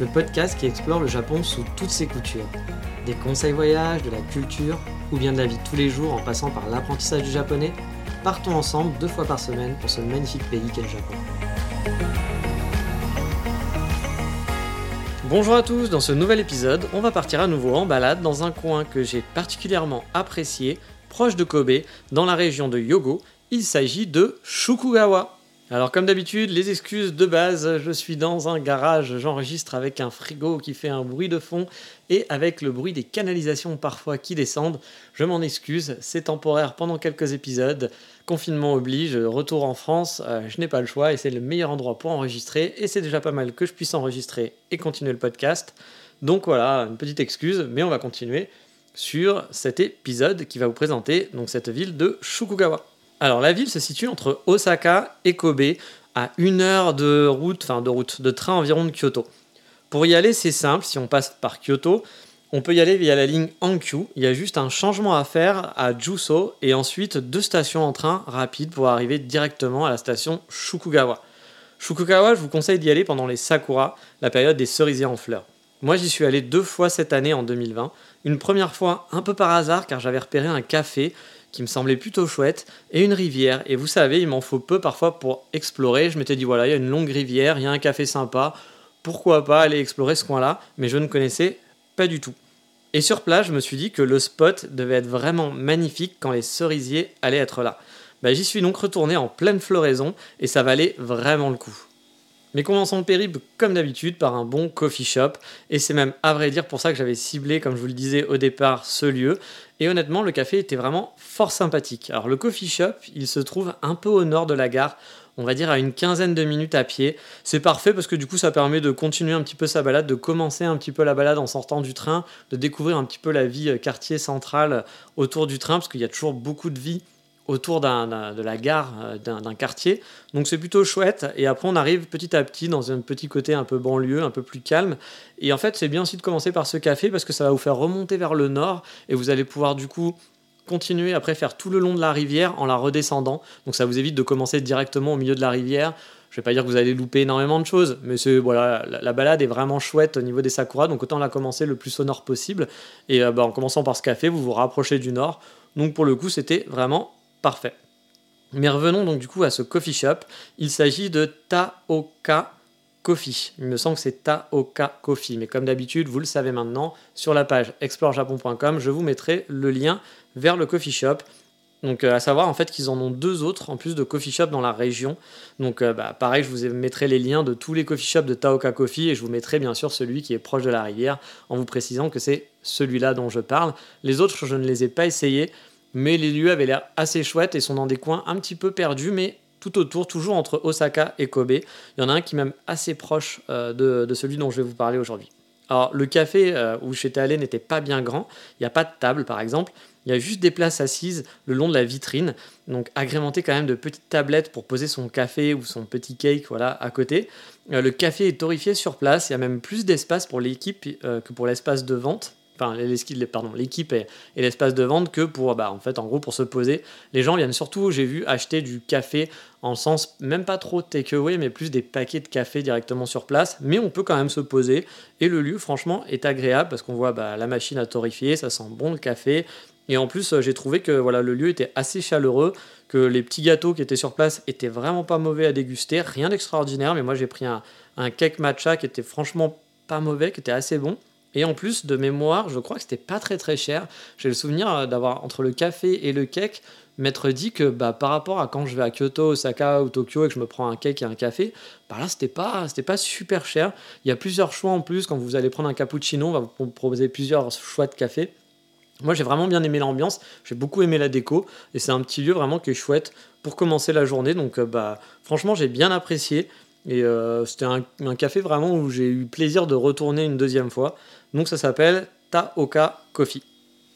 le podcast qui explore le Japon sous toutes ses coutures. Des conseils voyages, de la culture ou bien de la vie tous les jours en passant par l'apprentissage du japonais, partons ensemble deux fois par semaine pour ce magnifique pays qu'est le Japon. Bonjour à tous, dans ce nouvel épisode, on va partir à nouveau en balade dans un coin que j'ai particulièrement apprécié, proche de Kobe, dans la région de Yogo. Il s'agit de Shukugawa. Alors comme d'habitude, les excuses de base, je suis dans un garage, j'enregistre avec un frigo qui fait un bruit de fond et avec le bruit des canalisations parfois qui descendent. Je m'en excuse, c'est temporaire pendant quelques épisodes. Confinement oblige, retour en France, euh, je n'ai pas le choix et c'est le meilleur endroit pour enregistrer et c'est déjà pas mal que je puisse enregistrer et continuer le podcast. Donc voilà, une petite excuse, mais on va continuer sur cet épisode qui va vous présenter donc cette ville de Shukugawa. Alors la ville se situe entre Osaka et Kobe, à une heure de route, enfin de route, de train environ de Kyoto. Pour y aller, c'est simple, si on passe par Kyoto, on peut y aller via la ligne Hankyu. Il y a juste un changement à faire à Juso et ensuite deux stations en train rapide pour arriver directement à la station Shukugawa. Shukugawa, je vous conseille d'y aller pendant les sakura, la période des cerisiers en fleurs. Moi, j'y suis allé deux fois cette année en 2020. Une première fois un peu par hasard car j'avais repéré un café qui me semblait plutôt chouette, et une rivière. Et vous savez, il m'en faut peu parfois pour explorer. Je m'étais dit, voilà, il y a une longue rivière, il y a un café sympa, pourquoi pas aller explorer ce coin-là, mais je ne connaissais pas du tout. Et sur place, je me suis dit que le spot devait être vraiment magnifique quand les cerisiers allaient être là. Bah, J'y suis donc retourné en pleine floraison, et ça valait vraiment le coup. Mais commençons le périple comme d'habitude par un bon coffee shop, et c'est même à vrai dire pour ça que j'avais ciblé, comme je vous le disais au départ, ce lieu. Et honnêtement, le café était vraiment fort sympathique. Alors le coffee shop, il se trouve un peu au nord de la gare, on va dire à une quinzaine de minutes à pied. C'est parfait parce que du coup ça permet de continuer un petit peu sa balade, de commencer un petit peu la balade en sortant du train, de découvrir un petit peu la vie euh, quartier central autour du train, parce qu'il y a toujours beaucoup de vie autour de la gare euh, d'un quartier. Donc c'est plutôt chouette. Et après, on arrive petit à petit dans un petit côté un peu banlieue, un peu plus calme. Et en fait, c'est bien aussi de commencer par ce café parce que ça va vous faire remonter vers le nord et vous allez pouvoir du coup continuer après faire tout le long de la rivière en la redescendant. Donc ça vous évite de commencer directement au milieu de la rivière. Je vais pas dire que vous allez louper énormément de choses, mais voilà, la, balade est vraiment chouette au niveau des sakuras, donc autant la commencer le plus au nord possible. Et euh, bah, en commençant par ce café, vous vous rapprochez du nord. Donc pour le coup, c'était vraiment Parfait. Mais revenons donc du coup à ce coffee shop. Il s'agit de Taoka Coffee. Il me semble que c'est Taoka Coffee. Mais comme d'habitude, vous le savez maintenant, sur la page explorejapon.com, je vous mettrai le lien vers le coffee shop. Donc euh, à savoir en fait qu'ils en ont deux autres en plus de coffee shop dans la région. Donc euh, bah, pareil, je vous mettrai les liens de tous les coffee shops de Taoka Coffee et je vous mettrai bien sûr celui qui est proche de la rivière en vous précisant que c'est celui-là dont je parle. Les autres, je ne les ai pas essayés mais les lieux avaient l'air assez chouettes et sont dans des coins un petit peu perdus, mais tout autour, toujours entre Osaka et Kobe. Il y en a un qui est même assez proche euh, de, celui dont je vais vous parler aujourd'hui. Alors, le café euh, où j'étais allé n'était pas bien grand. Il n'y a pas de table, par exemple. Il y a juste des places assises le long de la vitrine, donc agrémentées quand même de petites tablettes pour poser son café ou son petit cake voilà, à côté. Euh, le café est torréfié sur place. Il y a même plus d'espace pour l'équipe que pour l'espace de vente l'équipe et, l'espace de vente que pour, bah, en fait, en gros, pour se poser. Les gens viennent surtout, j'ai vu, acheter du café en sens même pas trop takeaway, mais plus des paquets de café directement sur place. Mais on peut quand même se poser et le lieu, franchement, est agréable parce qu'on voit bah, la machine à torréfier, ça sent bon le café. Et en plus, euh, j'ai trouvé que le lieu était assez chaleureux, que les petits gâteaux qui étaient sur place étaient vraiment pas mauvais à déguster, rien d'extraordinaire. Mais moi, j'ai pris un cake matcha qui était franchement pas mauvais, qui était assez bon. Et en plus, de mémoire, je crois que c'était pas très très cher. J'ai le souvenir euh, d'avoir, entre le café et le cake, m'être dit que bah, par rapport à quand je vais à Kyoto, Osaka ou Tokyo et que je me prends un cake et un café, bah là, c'était pas, pas super cher. Il y a plusieurs choix en plus. Quand vous allez prendre un cappuccino, on va vous proposer plusieurs choix de café. Moi, j'ai vraiment bien aimé l'ambiance, j'ai beaucoup aimé la déco, et c'est un petit lieu vraiment qui est chouette pour commencer la journée. Donc, euh, bah, franchement, j'ai bien apprécié. Et euh, c'était un, café vraiment où j'ai eu plaisir de retourner une deuxième fois. Donc, ça s'appelle Taoka Coffee.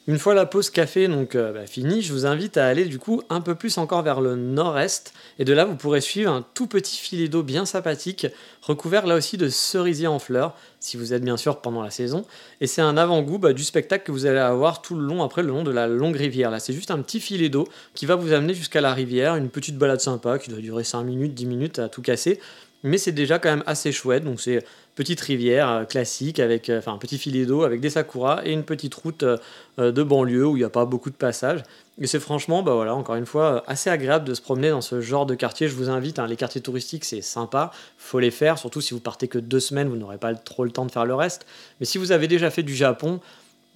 Une fois la pause café donc euh, bah, finie, je vous invite à aller du coup un peu plus encore vers le nord-est et de là vous pourrez suivre un tout petit filet d'eau bien sympathique recouvert là aussi de cerisiers en fleurs si vous êtes bien sûr pendant la saison et c'est un avant-goût bah, du spectacle que vous allez avoir tout le long après le long de la longue rivière. Là c'est juste un petit filet d'eau qui va vous amener jusqu'à la rivière, une petite balade sympa qui doit durer 5 minutes, 10 minutes à tout casser mais c'est déjà quand même assez chouette donc c'est petite rivière euh, classique avec euh, enfin un petit filet d'eau avec des sakuras et une petite route euh, de banlieue où il n'y a pas beaucoup de passages. Et c'est franchement, bah voilà, encore une fois, assez agréable de se promener dans ce genre de quartier. Je vous invite, hein, les quartiers touristiques, c'est sympa, faut les faire, surtout si vous partez que deux semaines, vous n'aurez pas trop le temps de faire le reste. Mais si vous avez déjà fait du Japon,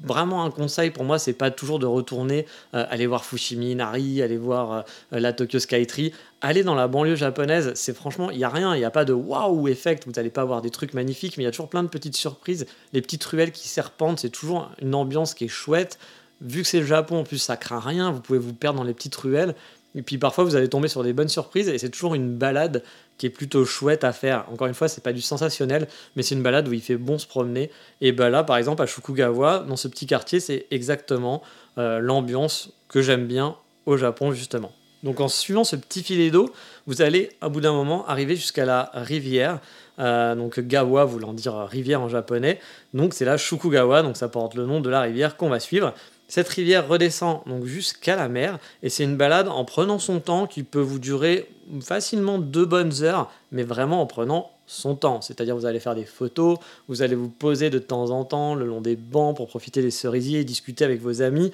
vraiment un conseil pour moi, c'est pas toujours de retourner euh, aller voir Fushimi Inari, aller voir euh, la Tokyo Skytree. Aller dans la banlieue japonaise, c'est franchement, il y a rien, il n'y a pas de waouh effect, vous n'allez pas avoir des trucs magnifiques, mais il y a toujours plein de petites surprises. Les petites ruelles qui serpentent, c'est toujours une ambiance qui est chouette. Vu que c'est le Japon, en plus ça craint rien, vous pouvez vous perdre dans les petites ruelles. Et puis parfois vous allez tomber sur des bonnes surprises et c'est toujours une balade qui est plutôt chouette à faire. Encore une fois, c'est pas du sensationnel, mais c'est une balade où il fait bon se promener. Et bah là, par exemple, à Shukugawa, dans ce petit quartier, c'est exactement euh, l'ambiance que j'aime bien au Japon, justement. Donc en suivant ce petit filet d'eau, vous allez à bout d'un moment arriver jusqu'à la rivière. Euh, donc Gawa voulant dire rivière en japonais. Donc c'est la Shukugawa, donc ça porte le nom de la rivière qu'on va suivre. Cette rivière redescend donc jusqu'à la mer et c'est une balade en prenant son temps qui peut vous durer facilement deux bonnes heures, mais vraiment en prenant son temps. C'est-à-dire vous allez faire des photos, vous allez vous poser de temps en temps le long des bancs pour profiter des cerisiers et discuter avec vos amis.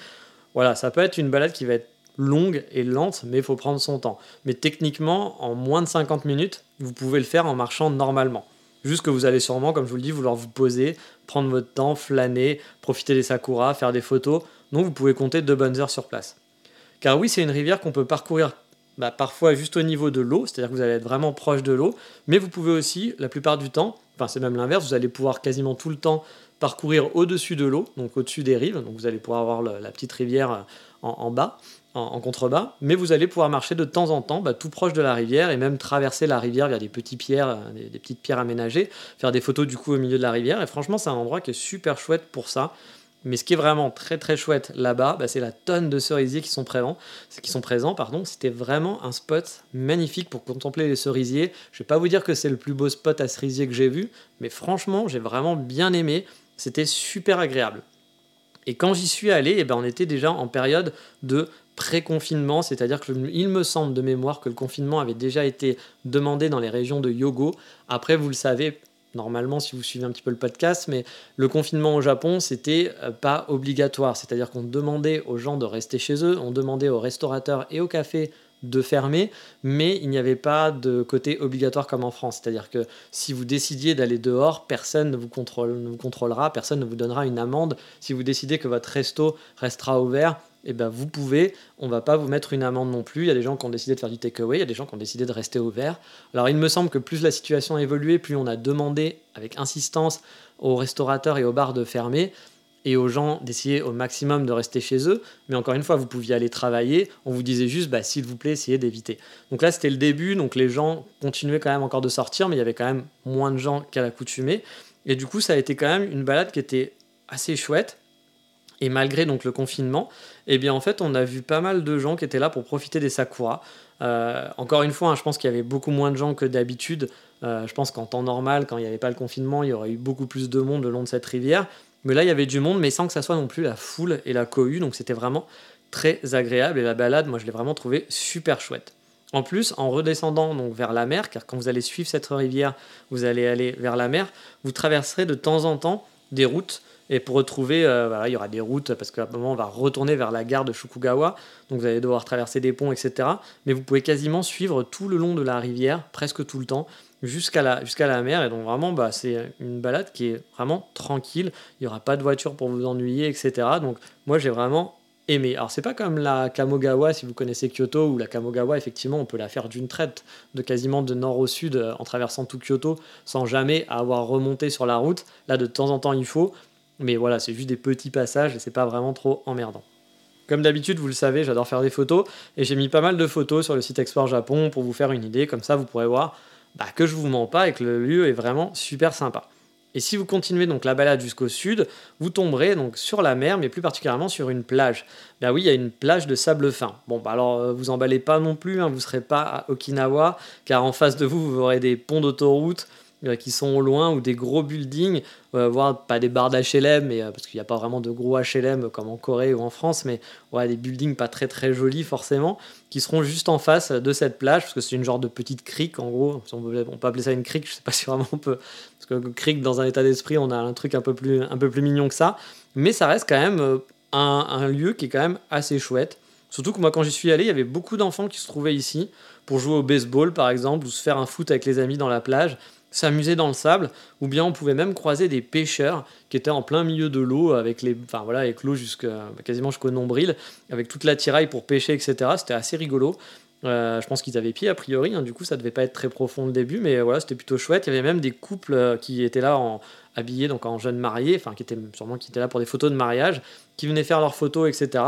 Voilà, ça peut être une balade qui va être longue et lente, mais il faut prendre son temps. Mais techniquement, en moins de 50 minutes, vous pouvez le faire en marchant normalement. Juste que vous allez sûrement, comme je vous le dis, vouloir vous poser, prendre votre temps, flâner, profiter des sakuras, faire des photos. Donc vous pouvez compter deux bonnes heures sur place. Car oui, c'est une rivière qu'on peut parcourir bah, parfois juste au niveau de l'eau, c'est-à-dire que vous allez être vraiment proche de l'eau, mais vous pouvez aussi, la plupart du temps, enfin c'est même l'inverse, vous allez pouvoir quasiment tout le temps parcourir au-dessus de l'eau, donc au-dessus des rives, donc vous allez pouvoir avoir la petite rivière euh, en, bas, en, contrebas, mais vous allez pouvoir marcher de temps en temps bah, tout proche de la rivière et même traverser la rivière via des, petits pierres, euh, des, petites pierres aménagées, faire des photos du coup au milieu de la rivière, et franchement c'est un endroit qui est super chouette pour ça. Mais ce qui est vraiment très très chouette là-bas, bah, c'est la tonne de cerisiers qui sont présents. Pardon. C'était vraiment un spot magnifique pour contempler les cerisiers. Je vais pas vous dire que c'est le plus beau spot à cerisier que j'ai vu, mais franchement, j'ai vraiment bien aimé. C'était super agréable. Et quand j'y suis allé, eh ben, on était déjà en période de pré-confinement, c'est-à-dire qu'il me semble de mémoire que le confinement avait déjà été demandé dans les régions de Yogo. Après, vous le savez, normalement si vous suivez un petit peu le podcast, mais le confinement au Japon, c'était euh, pas obligatoire. C'est-à-dire qu'on demandait aux gens de rester chez eux, on demandait aux restaurateurs et aux cafés de fermer, mais il n'y avait pas de côté obligatoire comme en France. C'est-à-dire que si vous décidiez d'aller dehors, personne ne vous, ne vous contrôlera, personne ne vous donnera une amende. Si vous décidez que votre resto restera ouvert, eh ben vous pouvez, on va pas vous mettre une amende non plus. Il y a des gens qui ont décidé de faire du takeaway, il y a des gens qui ont décidé de rester ouvert. Alors il me semble que plus la situation a évolué, plus on a demandé avec insistance aux restaurateurs et aux bars de fermer et aux gens d'essayer au maximum de rester chez eux. Mais encore une fois, vous pouviez aller travailler, on vous disait juste, bah, s'il vous plaît, essayez d'éviter. Donc là, c'était le début, donc les gens continuaient quand même encore de sortir, mais il y avait quand même moins de gens qu'à l'accoutumée. Et du coup, ça a été quand même une balade qui était assez chouette. Et malgré donc le confinement, eh bien en fait on a vu pas mal de gens qui étaient là pour profiter des sakuras. Euh, encore une fois, hein, je pense qu'il y avait beaucoup moins de gens que d'habitude. Euh, je pense qu'en temps normal, quand il n'y avait pas le confinement, il y aurait eu beaucoup plus de monde le long de cette rivière. Mais là, il y avait du monde, mais sans que ça soit non plus la foule et la cohue. Donc c'était vraiment très agréable. Et la balade, moi, je l'ai vraiment trouvé super chouette. En plus, en redescendant donc vers la mer, car quand vous allez suivre cette rivière, vous allez aller vers la mer, vous traverserez de temps en temps des routes et pour retrouver, euh, il y aura des routes parce qu'à un moment on va retourner vers la gare de Shukugawa, donc vous allez devoir traverser des ponts, etc. Mais vous pouvez quasiment suivre tout le long de la rivière, presque tout le temps. jusqu'à la, jusqu'à la mer. Et donc vraiment, bah, c'est une balade qui est vraiment tranquille. Il n'y aura pas de voiture pour vous ennuyer, etc. Donc moi, j'ai vraiment aimé. Alors c'est pas comme la Kamogawa, si vous connaissez Kyoto, où la Kamogawa, effectivement, on peut la faire d'une traite, de quasiment de nord au sud, euh, en traversant tout Kyoto, sans jamais avoir remonté sur la route. Là, de temps en temps, il faut. Mais voilà, c'est juste des petits passages et c'est pas vraiment trop emmerdant. Comme d'habitude, vous le savez, j'adore faire des photos et j'ai mis pas mal de photos sur le site Export Japon pour vous faire une idée. Comme ça, vous pourrez voir bah, que je vous mens pas et que le lieu est vraiment super sympa. Et si vous continuez donc la balade jusqu'au sud, vous tomberez donc sur la mer, mais plus particulièrement sur une plage. Bah oui, il y a une plage de sable fin. Bon, bah alors euh, vous emballez pas non plus, hein, vous serez pas à Okinawa, car en face de vous, vous aurez des ponts d'autoroute, qui sont au loin ou des gros buildings, euh, voire pas des barres d'HLM, mais, euh, parce qu'il n'y a pas vraiment de gros HLM comme en Corée ou en France, mais ouais, des buildings pas très très jolis forcément, qui seront juste en face de cette plage, parce que c'est une genre de petite crique en gros, on peut, appeler ça une crique, je sais pas si vraiment on peut, parce que crique dans un état d'esprit, on a un truc un peu, plus, un peu plus mignon que ça, mais ça reste quand même un, un lieu qui est quand même assez chouette. Surtout que moi, quand j'y suis allé, il y avait beaucoup d'enfants qui se trouvaient ici pour jouer au baseball, par exemple, ou se faire un foot avec les amis dans la plage s'amuser dans le sable, ou bien on pouvait même croiser des pêcheurs qui étaient en plein milieu de l'eau, avec les, enfin voilà, avec l'eau quasiment jusqu'au nombril, avec toute la tiraille pour pêcher, etc. C'était assez rigolo. Euh, je pense qu'ils avaient pied a priori, hein, du coup ça devait pas être très profond le début, mais voilà, c'était plutôt chouette. Il y avait même des couples euh, qui étaient là en, habillés donc en jeunes mariés, enfin qui étaient sûrement qui étaient là pour des photos de mariage, qui venaient faire leurs photos, etc.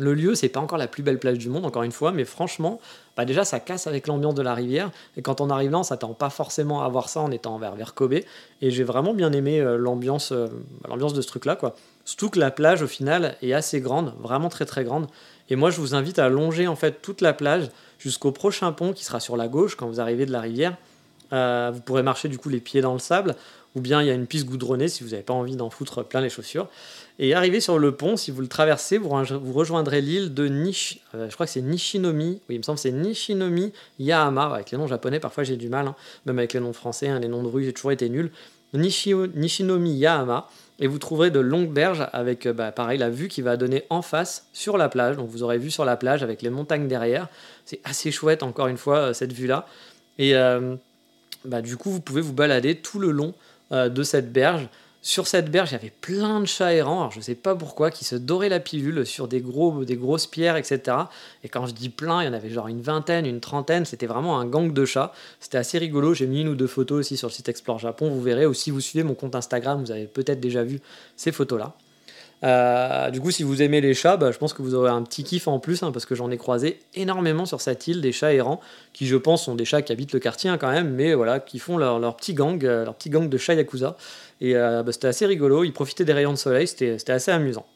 Le lieu, c'est pas encore la plus belle plage du monde, encore une fois, mais franchement, bah déjà, ça casse avec l'ambiance de la rivière. Et quand on arrive là, on s'attend pas forcément à voir ça en étant vers, Kobe. Et j'ai vraiment bien aimé euh, l'ambiance, euh, l'ambiance de ce truc-là, quoi. Surtout que la plage, au final, est assez grande, vraiment très très grande. Et moi, je vous invite à longer en fait toute la plage jusqu'au prochain pont qui sera sur la gauche quand vous arrivez de la rivière. Euh, vous pourrez marcher du coup les pieds dans le sable, ou bien il y a une piste goudronnée si vous n'avez pas envie d'en foutre plein les chaussures. Et arrivé sur le pont, si vous le traversez, vous, rejoindrez l'île de Nish. Euh, je crois que c'est Nishinomi. Oui, il me semble c'est Nishinomi Yahama. Avec les noms japonais, parfois j'ai du mal, hein. même avec les noms français, hein, les noms de rue, j'ai toujours été nul. Nishinomi Yahama. Et vous trouverez de longues berges avec, euh, bah, pareil, la vue qui va donner en face sur la plage. Donc vous aurez vu sur la plage avec les montagnes derrière. C'est assez chouette, encore une fois, euh, cette vue-là. Et bah, du coup, vous pouvez vous balader tout le long de cette berge. Sur cette berge, il y avait plein de chats errants, alors je ne sais pas pourquoi, qui se doraient la pilule sur des, gros, des grosses pierres, etc. Et quand je dis plein, il y en avait genre une vingtaine, une trentaine, c'était vraiment un gang de chats. C'était assez rigolo, j'ai mis une ou deux photos aussi sur le site Explore Japon, vous verrez, ou si vous suivez mon compte Instagram, vous avez peut-être déjà vu ces photos-là. Euh, du coup, si vous aimez les chats, bah, je pense que vous aurez un petit kiff en plus, hein, parce que j'en ai croisé énormément sur cette île, des chats errants, qui je pense sont des chats qui habitent le quartier hein, quand même, mais voilà, qui font leur, petit gang, euh, leur petit gang de chats yakuza. Et euh, bah, c'était assez rigolo, ils profitaient des rayons de soleil, c'était assez amusant.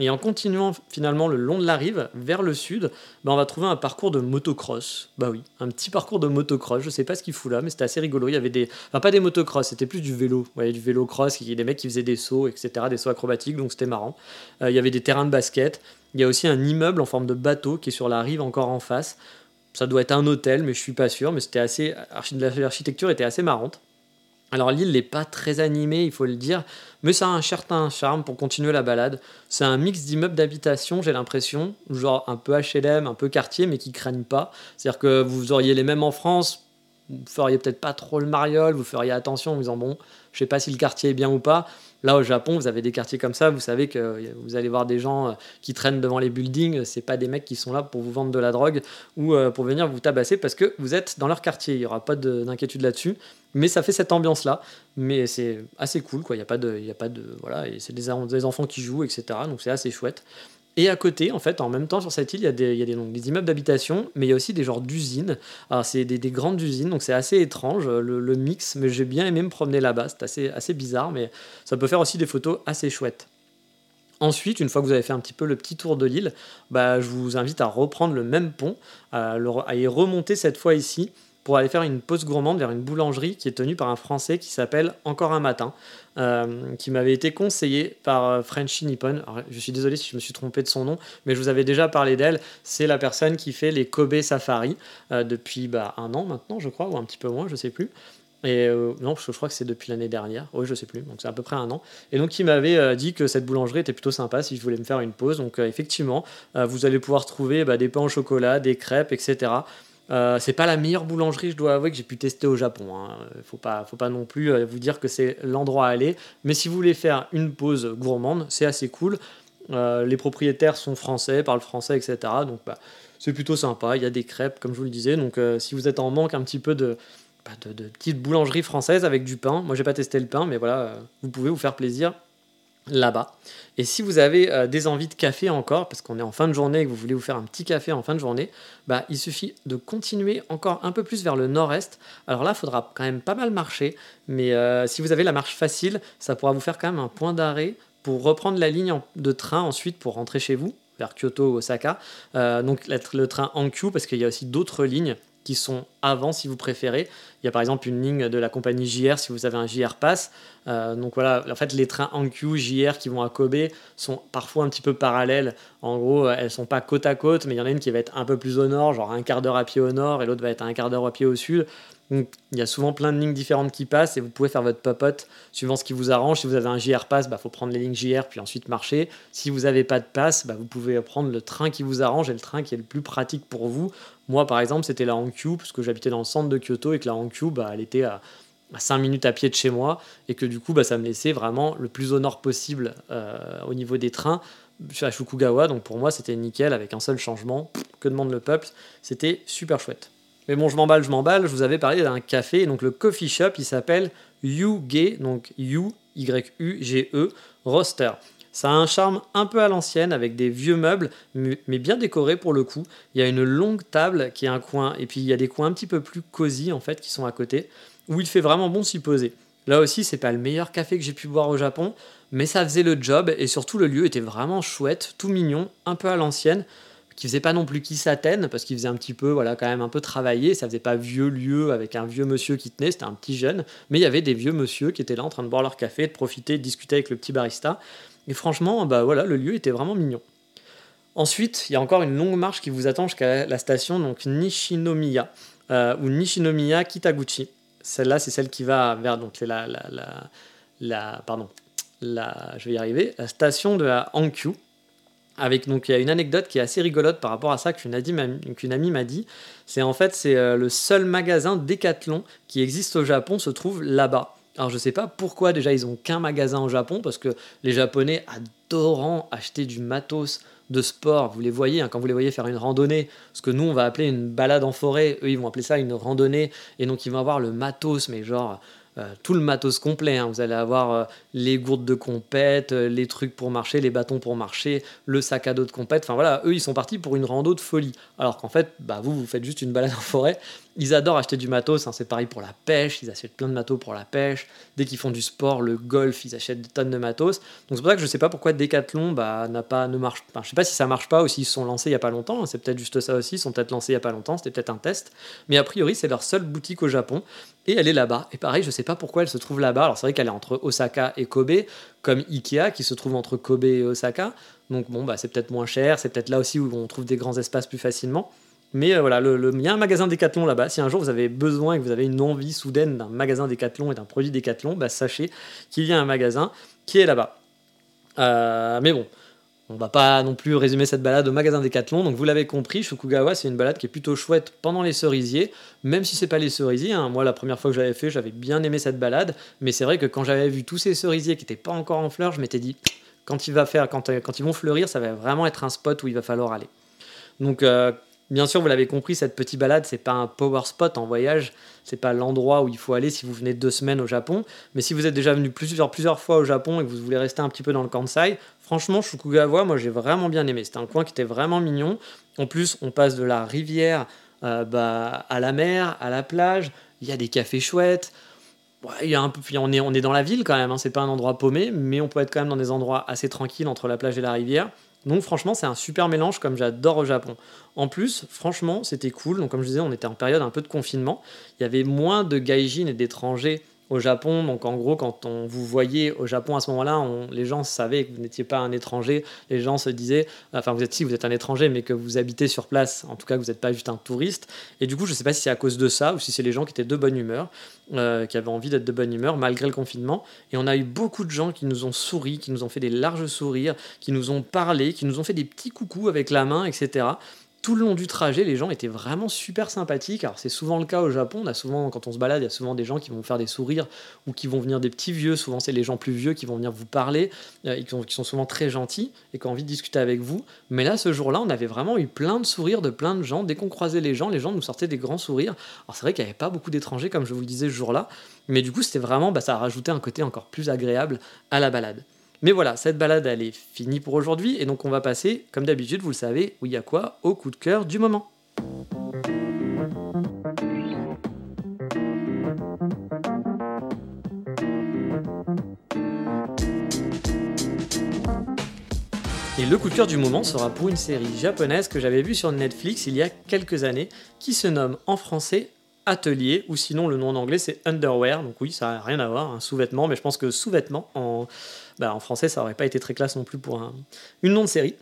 Et en continuant finalement le long de la rive, vers le sud, bah, on va trouver un parcours de motocross. Bah oui, un petit parcours de motocross. Je sais pas ce qu'il fout là, mais c'était assez rigolo. Il y avait des. Enfin, pas des motocross, c'était plus du vélo. Ouais, du vélo cross, il y a des mecs qui faisaient des sauts, etc., des sauts acrobatiques, donc c'était marrant. Euh, il y avait des terrains de basket. Il y a aussi un immeuble en forme de bateau qui est sur la rive encore en face. Ça doit être un hôtel, mais je suis pas sûr. Mais c'était assez. L'architecture était assez marrante. Alors l'île n'est pas très animée, il faut le dire, mais ça a un certain charme pour continuer la balade. C'est un mix d'immeubles d'habitation, j'ai l'impression, genre un peu HLM, un peu quartier, mais qui craignent pas. C'est-à-dire que vous auriez les mêmes en France, vous feriez peut-être pas trop le mariole, vous feriez attention en disant bon, je sais pas si le quartier est bien ou pas. Là, au Japon, vous avez des quartiers comme ça, vous savez que vous allez voir des gens euh, qui traînent devant les buildings, c'est pas des mecs qui sont là pour vous vendre de la drogue ou euh, pour venir vous tabasser parce que vous êtes dans leur quartier. Il y aura pas d'inquiétude là-dessus, mais ça fait cette ambiance-là. Mais c'est assez cool, quoi. Il n'y a pas de, il y a pas de, voilà, c'est des enfants qui jouent, etc. Donc c'est assez chouette. Et à côté, en fait, en même temps, sur cette île, il y a des, immeubles d'habitation, mais il y a aussi des genres d'usines. Alors, c'est des, des, grandes usines, donc c'est assez étrange le, le mix, mais j'ai bien aimé me promener là-bas. C'est assez, assez bizarre, mais ça peut faire aussi des photos assez chouettes. Ensuite, une fois que vous avez fait un petit peu le petit tour de l'île, bah, je vous invite à reprendre le même pont, à, à y remonter cette fois ici, pour aller faire une pause gourmande vers une boulangerie qui est tenue par un Français qui s'appelle Encore un matin, euh, qui m'avait été conseillé par euh, Frenchy Nippon. je suis désolé si je me suis trompé de son nom, mais je vous avais déjà parlé d'elle. C'est la personne qui fait les Kobe Safari euh, depuis bah, un an maintenant, je crois, ou un petit peu moins, je sais plus. Et non, je, crois que c'est depuis l'année dernière. Oui, je sais plus. Donc c'est à peu près un an. Et donc il m'avait dit que cette boulangerie était plutôt sympa si je voulais me faire une pause. Donc effectivement, vous allez pouvoir trouver bah, des pains au chocolat, des crêpes, etc Euh, c'est pas la meilleure boulangerie, je dois avouer, que j'ai pu tester au Japon. Hein. Faut pas, faut pas non plus euh, vous dire que c'est l'endroit à aller. Mais si vous voulez faire une pause gourmande, c'est assez cool. Euh, les propriétaires sont français, parlent français, etc. Donc bah, c'est plutôt sympa. Il y a des crêpes, comme je vous le disais. Donc si vous êtes en manque un petit peu de, bah, de, de petites boulangeries françaises avec du pain, moi j'ai pas testé le pain, mais voilà, vous pouvez vous faire plaisir là-bas. Et si vous avez euh, des envies de café encore, parce qu'on est en fin de journée et que vous voulez vous faire un petit café en fin de journée, bah, il suffit de continuer encore un peu plus vers le nord-est. Alors là, il faudra quand même pas mal marcher, mais euh, si vous avez la marche facile, ça pourra vous faire quand même un point d'arrêt pour reprendre la ligne de train ensuite pour rentrer chez vous, vers Kyoto ou Osaka. Euh, donc le train Hankyu, parce qu'il y a aussi d'autres lignes qui sont avant si vous préférez. Il y a par exemple une ligne de la compagnie JR si vous avez un JR Pass. Euh, donc voilà, en fait les trains Hankyu, JR qui vont à Kobe sont parfois un petit peu parallèles. En gros, elles sont pas côte à côte, mais il y en a une qui va être un peu plus au nord, genre un quart d'heure à pied au nord, et l'autre va être un quart d'heure à pied au sud. Donc il y a souvent plein de lignes différentes qui passent et vous pouvez faire votre popote suivant ce qui vous arrange. Si vous avez un JR Pass, il bah, faut prendre les lignes JR puis ensuite marcher. Si vous n'avez pas de pass, bah, vous pouvez prendre le train qui vous arrange et le train qui est le plus pratique pour vous. Moi par exemple, c'était la Hankyu parce que j'habitais dans le centre de Kyoto et que la Hankyu, bah, elle était à, 5 minutes à pied de chez moi et que du coup, bah, ça me laissait vraiment le plus au nord possible euh, au niveau des trains. À Shukugawa, donc pour moi c'était nickel avec un seul changement. Que demande le peuple? C'était super chouette. Mais bon, je m'emballe, je m'emballe. Je vous avais parlé d'un café. Donc le coffee shop, il s'appelle Yuge, donc U, Y-U-G-E, Roaster. Ça a un charme un peu à l'ancienne avec des vieux meubles, mais bien décorés pour le coup. Il y a une longue table qui est un coin, et puis il y a des coins un petit peu plus cosy en fait qui sont à côté, où il fait vraiment bon s'y poser. Là aussi, c'est pas le meilleur café que j'ai pu boire au Japon, mais ça faisait le job et surtout le lieu était vraiment chouette, tout mignon, un peu à l'ancienne qui faisait pas non plus qui s'atteigne parce qu'il faisait un petit peu voilà quand même un peu travailler. Ça faisait pas vieux lieu avec un vieux monsieur qui tenait c'était un petit jeune. Mais il y avait des vieux monsieur qui étaient là en train de boire leur café de profiter de discuter avec le petit barista. Et franchement bah voilà le lieu était vraiment mignon. Ensuite il y a encore une longue marche qui vous attend jusqu'à la station donc Nishinomiya euh, ou Nishinomiya Kitaguchi. Celle-là c'est celle qui va vers donc la, la, la, pardon la je vais y arriver la station de la Hankyu avec donc il y a une anecdote qui est assez rigolote par rapport à ça qu'une amie m'a dit. C'est en fait c'est euh, le seul magasin Decathlon qui existe au Japon se trouve là-bas. Alors je sais pas pourquoi déjà ils ont qu'un magasin au Japon parce que les Japonais adorant acheter du matos de sport, vous les voyez hein, quand vous les voyez faire une randonnée, ce que nous on va appeler une balade en forêt, eux ils vont appeler ça une randonnée et donc ils vont avoir le matos mais genre tout le matos complet. Hein. Vous allez avoir euh, les gourdes de compète, euh, les trucs pour marcher, les bâtons pour marcher, le sac à dos de compète. Enfin voilà, eux ils sont partis pour une rando de folie. Alors qu'en fait, bah, vous, vous faites juste une balade en forêt ils adorent acheter du matos, hein, c'est pareil pour la pêche, ils achètent plein de matos pour la pêche. Dès qu'ils font du sport, le golf, ils achètent des tonnes de matos. Donc c'est pour ça que je sais pas pourquoi Decathlon bah, n'a pas, ne marche pas. je sais pas si ça marche pas ou s'ils sont lancés il y a pas longtemps, hein, c'est peut-être juste ça aussi, ils sont peut-être lancés il y a pas longtemps, c'était peut-être un test. Mais a priori, c'est leur seule boutique au Japon et elle est là-bas. Et pareil, je sais pas pourquoi elle se trouve là-bas. Alors c'est vrai qu'elle est entre Osaka et Kobe, comme Ikea qui se trouve entre Kobe et Osaka. Donc bon, bah, c'est peut-être moins cher, c'est peut-être là aussi où on trouve des grands espaces plus facilement. Mais euh, voilà, le, il y a un magasin Decathlon là-bas. Si un jour vous avez besoin et que vous avez une envie soudaine d'un magasin Decathlon et d'un produit Decathlon, bah, sachez qu'il y a un magasin qui est là-bas. Euh, mais bon, on va pas non plus résumer cette balade au magasin Decathlon. Donc vous l'avez compris, Shukugawa c'est une balade qui est plutôt chouette pendant les cerisiers, même si c'est pas les cerisiers. Hein. Moi la première fois que j'avais fait, j'avais bien aimé cette balade, mais c'est vrai que quand j'avais vu tous ces cerisiers qui n'étaient pas encore en fleurs, je m'étais dit quand il va faire, quand, quand, ils vont fleurir, ça va vraiment être un spot où il va falloir aller. Donc euh, Bien sûr, vous l'avez compris, cette petite balade, c'est pas un power spot en voyage, c'est pas l'endroit où il faut aller si vous venez deux semaines au Japon. Mais si vous êtes déjà venu plusieurs, fois au Japon et que vous voulez rester un petit peu dans le Kansai, franchement, Shukugawa, moi j'ai vraiment bien aimé. C'était un coin qui était vraiment mignon. En plus, on passe de la rivière euh, bah, à la mer, à la plage. Il y a des cafés chouettes. il y a un peu, on, est, on est dans la ville quand même, hein. c'est pas un endroit paumé, mais on peut être quand même dans des endroits assez tranquilles entre la plage et la rivière. Donc franchement, c'est un super mélange comme j'adore au Japon. En plus, franchement, c'était cool. Donc comme je disais, on était en période un peu de confinement. Il y avait moins de gaijin et d'étrangers au Japon. Donc en gros, quand on vous voyait au Japon à ce moment-là, les gens savaient que vous n'étiez pas un étranger. Les gens se disaient, enfin vous êtes si vous êtes un étranger, mais que vous habitez sur place. En tout cas, vous n'êtes pas juste un touriste. Et du coup, je ne sais pas si c'est à cause de ça ou si c'est les gens qui étaient de bonne humeur, euh, qui avaient envie d'être de bonne humeur malgré le confinement. Et on a eu beaucoup de gens qui nous ont souri, qui nous ont fait des larges sourires, qui nous ont parlé, qui nous ont fait des petits coucous avec la main, etc. tout le long du trajet, les gens étaient vraiment super sympathiques. Alors c'est souvent le cas au Japon, quand on se balade, il y a souvent des gens qui vont faire des sourires ou qui vont venir des petits vieux, souvent c'est les gens plus vieux qui vont venir vous parler, euh, qui, sont, souvent très gentils et qui ont envie de discuter avec vous. Mais là, ce jour-là, on avait vraiment eu plein de sourires de plein de gens. Dès qu'on croisait les gens, les gens nous sortaient des grands sourires. Alors c'est vrai qu'il n'y avait pas beaucoup d'étrangers, comme je vous le disais ce jour-là, mais du coup c'était vraiment, bah, ça a rajouté un côté encore plus agréable à la balade. Mais voilà, cette balade, elle est finie pour aujourd'hui, et donc on va passer, comme d'habitude, vous le savez, où il y a quoi, au coup de cœur du moment. Et le coup de cœur du moment sera pour une série japonaise que j'avais vue sur Netflix il y a quelques années, qui se nomme en français Atelier, ou sinon le nom en anglais c'est Underwear, donc oui, ça n'a rien à voir, un sous-vêtement, mais je pense que sous-vêtement en, bah, en français, ça aurait pas été très classe non plus pour une nom de série.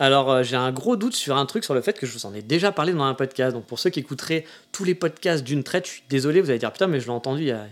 Alors euh, j'ai un gros doute sur un truc sur le fait que je vous en ai déjà parlé dans un podcast. Donc pour ceux qui écouteraient tous les podcasts d'une traite, je suis désolé, vous allez dire putain mais je l'ai entendu il y a,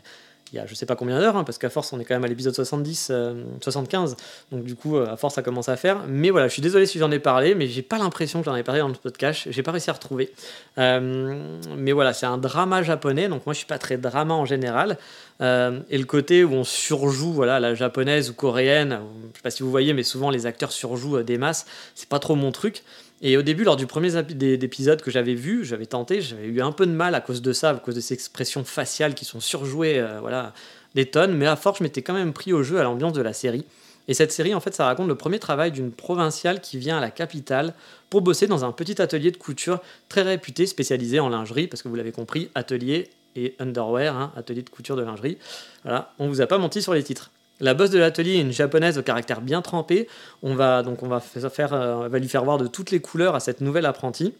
il y a je sais pas combien d'heures, hein, parce qu'à force on est quand même à l'épisode 70, 75, euh, donc du coup euh, à force ça commence à faire. Mais voilà, je suis désolé si j'en ai parlé, mais j'ai pas l'impression que j'en ai parlé dans le podcast, j'ai pas réussi à retrouver. Euh, mais voilà, c'est un drama japonais, donc moi je suis pas très drama en général. et le côté où on surjoue voilà, la japonaise ou coréenne, je sais pas si vous voyez, mais souvent les acteurs surjouent des masses, c'est pas trop mon truc. Et au début, lors du premier épisode que j'avais vu, j'avais tenté, j'avais eu un peu de mal à cause de ça, à cause de ces expressions faciales qui sont surjouées, euh, voilà, des tonnes. Mais à force, je m'étais quand même pris au jeu, à l'ambiance de la série. Et cette série, en fait, ça raconte le premier travail d'une provinciale qui vient à la capitale pour bosser dans un petit atelier de couture très réputé, spécialisé en lingerie, parce que vous l'avez compris, atelier et underwear, hein, atelier de couture de lingerie. Voilà, on vous a pas menti sur les titres. La boss de l'atelier est une japonaise au caractère bien trempé. On va donc on va faire, euh, lui faire voir de toutes les couleurs à cette nouvelle apprentie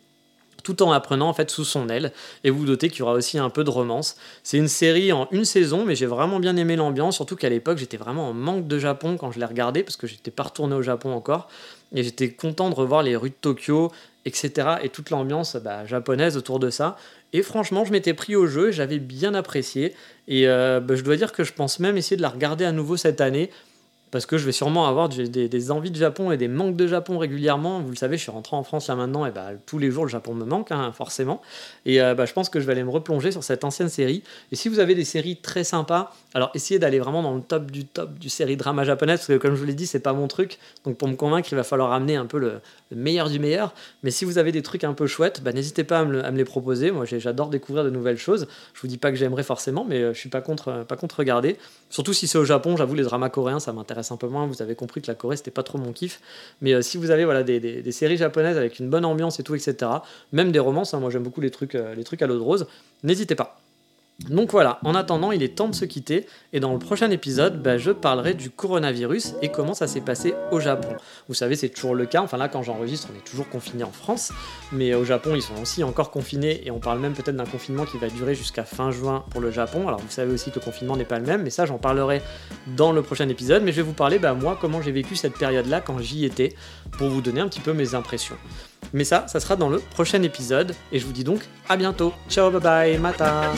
tout en apprenant en fait sous son aile. Et vous, vous doutez qu'il y aura aussi un peu de romance. C'est une série en une saison, mais j'ai vraiment bien aimé l'ambiance, surtout qu'à l'époque j'étais vraiment en manque de Japon quand je l'ai regardé, parce que j'étais pas retourné au Japon encore. Et j'étais content de revoir les rues de Tokyo, etc. Et toute l'ambiance bah, japonaise autour de ça. Et franchement, je m'étais pris au jeu, j'avais bien apprécié. Et euh, bah, je dois dire que je pense même essayer de la regarder à nouveau cette année parce que je vais sûrement avoir des, envies de Japon et des manques de Japon régulièrement. Vous le savez, je suis rentré en France là maintenant, et bah, tous les jours le Japon me manque, hein, forcément. Et euh, bah, je pense que je vais aller me replonger sur cette ancienne série. Et si vous avez des séries très sympas, alors essayez d'aller vraiment dans le top du top du série drama japonaise, parce que comme je vous l'ai dit, c'est pas mon truc. Donc pour me convaincre, il va falloir amener un peu le, meilleur du meilleur. Mais si vous avez des trucs un peu chouettes, bah, n'hésitez pas à me, les proposer. Moi, j'adore découvrir de nouvelles choses. Je vous dis pas que j'aimerais forcément, mais euh, je suis pas contre, pas contre regarder. Surtout si c'est au Japon, j'avoue, les dramas coréens, ça m'intéresse un peu moins. Vous avez compris que la Corée, c'était pas trop mon kiff. Mais euh, si vous avez voilà, des, séries japonaises avec une bonne ambiance et tout, etc., même des romances, hein, moi j'aime beaucoup les trucs, euh, les trucs à l'eau de rose, n'hésitez pas. Donc voilà, en attendant, il est temps de se quitter et dans le prochain épisode, bah, je parlerai du coronavirus et comment ça s'est passé au Japon. Vous savez, c'est toujours le cas, enfin là quand j'enregistre, on est toujours confiné en France, mais au Japon, ils sont aussi encore confinés et on parle même peut-être d'un confinement qui va durer jusqu'à fin juin pour le Japon. Alors vous savez aussi que le confinement n'est pas le même, mais ça j'en parlerai dans le prochain épisode, mais je vais vous parler, bah, moi, comment j'ai vécu cette période-là quand j'y étais, pour vous donner un petit peu mes impressions. Mais ça, ça sera dans le prochain épisode, et je vous dis donc à bientôt. Ciao, bye bye, mata